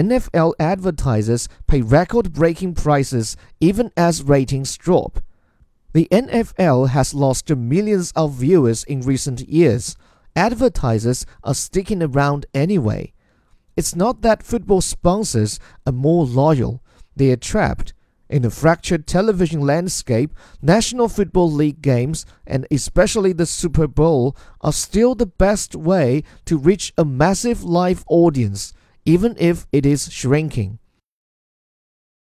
NFL advertisers pay record breaking prices even as ratings drop. The NFL has lost millions of viewers in recent years. Advertisers are sticking around anyway. It's not that football sponsors are more loyal, they are trapped. In a fractured television landscape, National Football League games, and especially the Super Bowl, are still the best way to reach a massive live audience, even if it is shrinking.